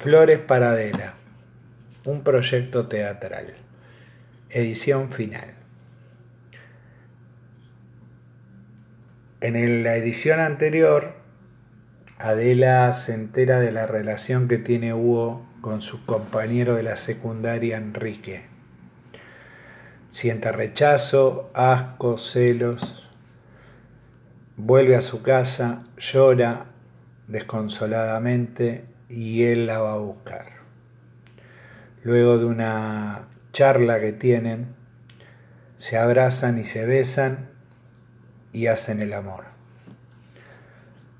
Flores para Adela, un proyecto teatral, edición final. En la edición anterior, Adela se entera de la relación que tiene Hugo con su compañero de la secundaria Enrique. Siente rechazo, asco, celos. Vuelve a su casa, llora desconsoladamente y él la va a buscar. Luego de una charla que tienen, se abrazan y se besan y hacen el amor.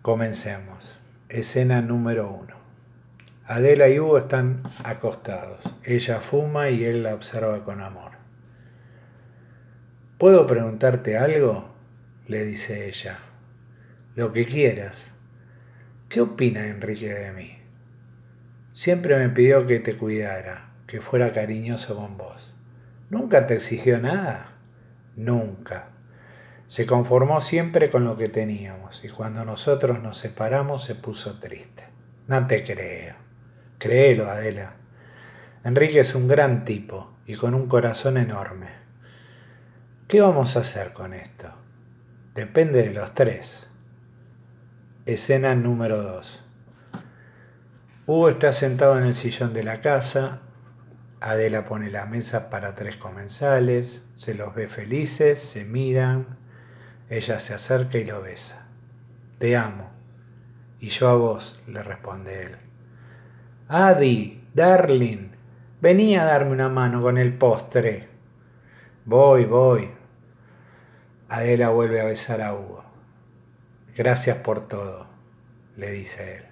Comencemos. Escena número uno. Adela y Hugo están acostados. Ella fuma y él la observa con amor. ¿Puedo preguntarte algo? le dice ella. Lo que quieras. ¿Qué opina Enrique de mí? Siempre me pidió que te cuidara, que fuera cariñoso con vos. ¿Nunca te exigió nada? Nunca. Se conformó siempre con lo que teníamos y cuando nosotros nos separamos se puso triste. No te creo. Créelo, Adela. Enrique es un gran tipo y con un corazón enorme. ¿Qué vamos a hacer con esto? Depende de los tres. Escena número 2. Hugo está sentado en el sillón de la casa. Adela pone la mesa para tres comensales. Se los ve felices, se miran. Ella se acerca y lo besa. Te amo. Y yo a vos, le responde él. Adi, darling, vení a darme una mano con el postre. Voy, voy. Adela vuelve a besar a Hugo. Gracias por todo, le dice él.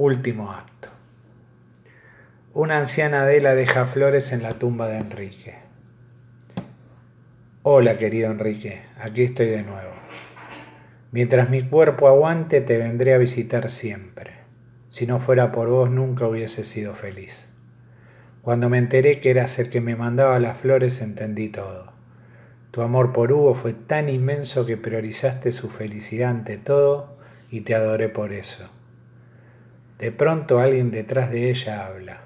Último acto. Una anciana Adela deja flores en la tumba de Enrique. Hola, querido Enrique, aquí estoy de nuevo. Mientras mi cuerpo aguante, te vendré a visitar siempre. Si no fuera por vos nunca hubiese sido feliz. Cuando me enteré que eras el que me mandaba las flores entendí todo. Tu amor por Hugo fue tan inmenso que priorizaste su felicidad ante todo y te adoré por eso. De pronto alguien detrás de ella habla.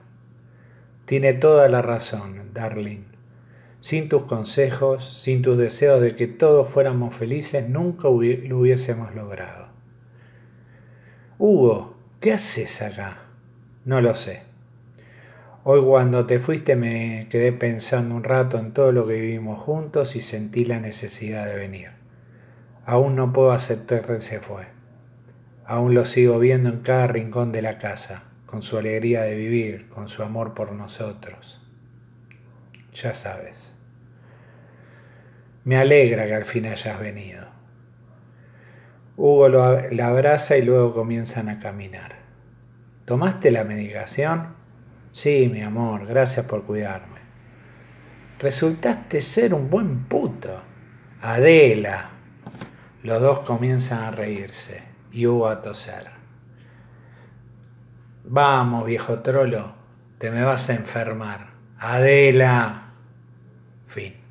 Tiene toda la razón, darling. Sin tus consejos, sin tus deseos de que todos fuéramos felices, nunca lo hubiésemos logrado. Hugo, ¿Qué haces acá? No lo sé. Hoy cuando te fuiste me quedé pensando un rato en todo lo que vivimos juntos y sentí la necesidad de venir. Aún no puedo aceptar que se fue. Aún lo sigo viendo en cada rincón de la casa, con su alegría de vivir, con su amor por nosotros. Ya sabes. Me alegra que al fin hayas venido. Hugo lo, la abraza y luego comienzan a caminar. ¿Tomaste la medicación? Sí, mi amor, gracias por cuidarme. Resultaste ser un buen puto. Adela. Los dos comienzan a reírse y Hugo a toser. Vamos, viejo trolo, te me vas a enfermar. Adela. Fin.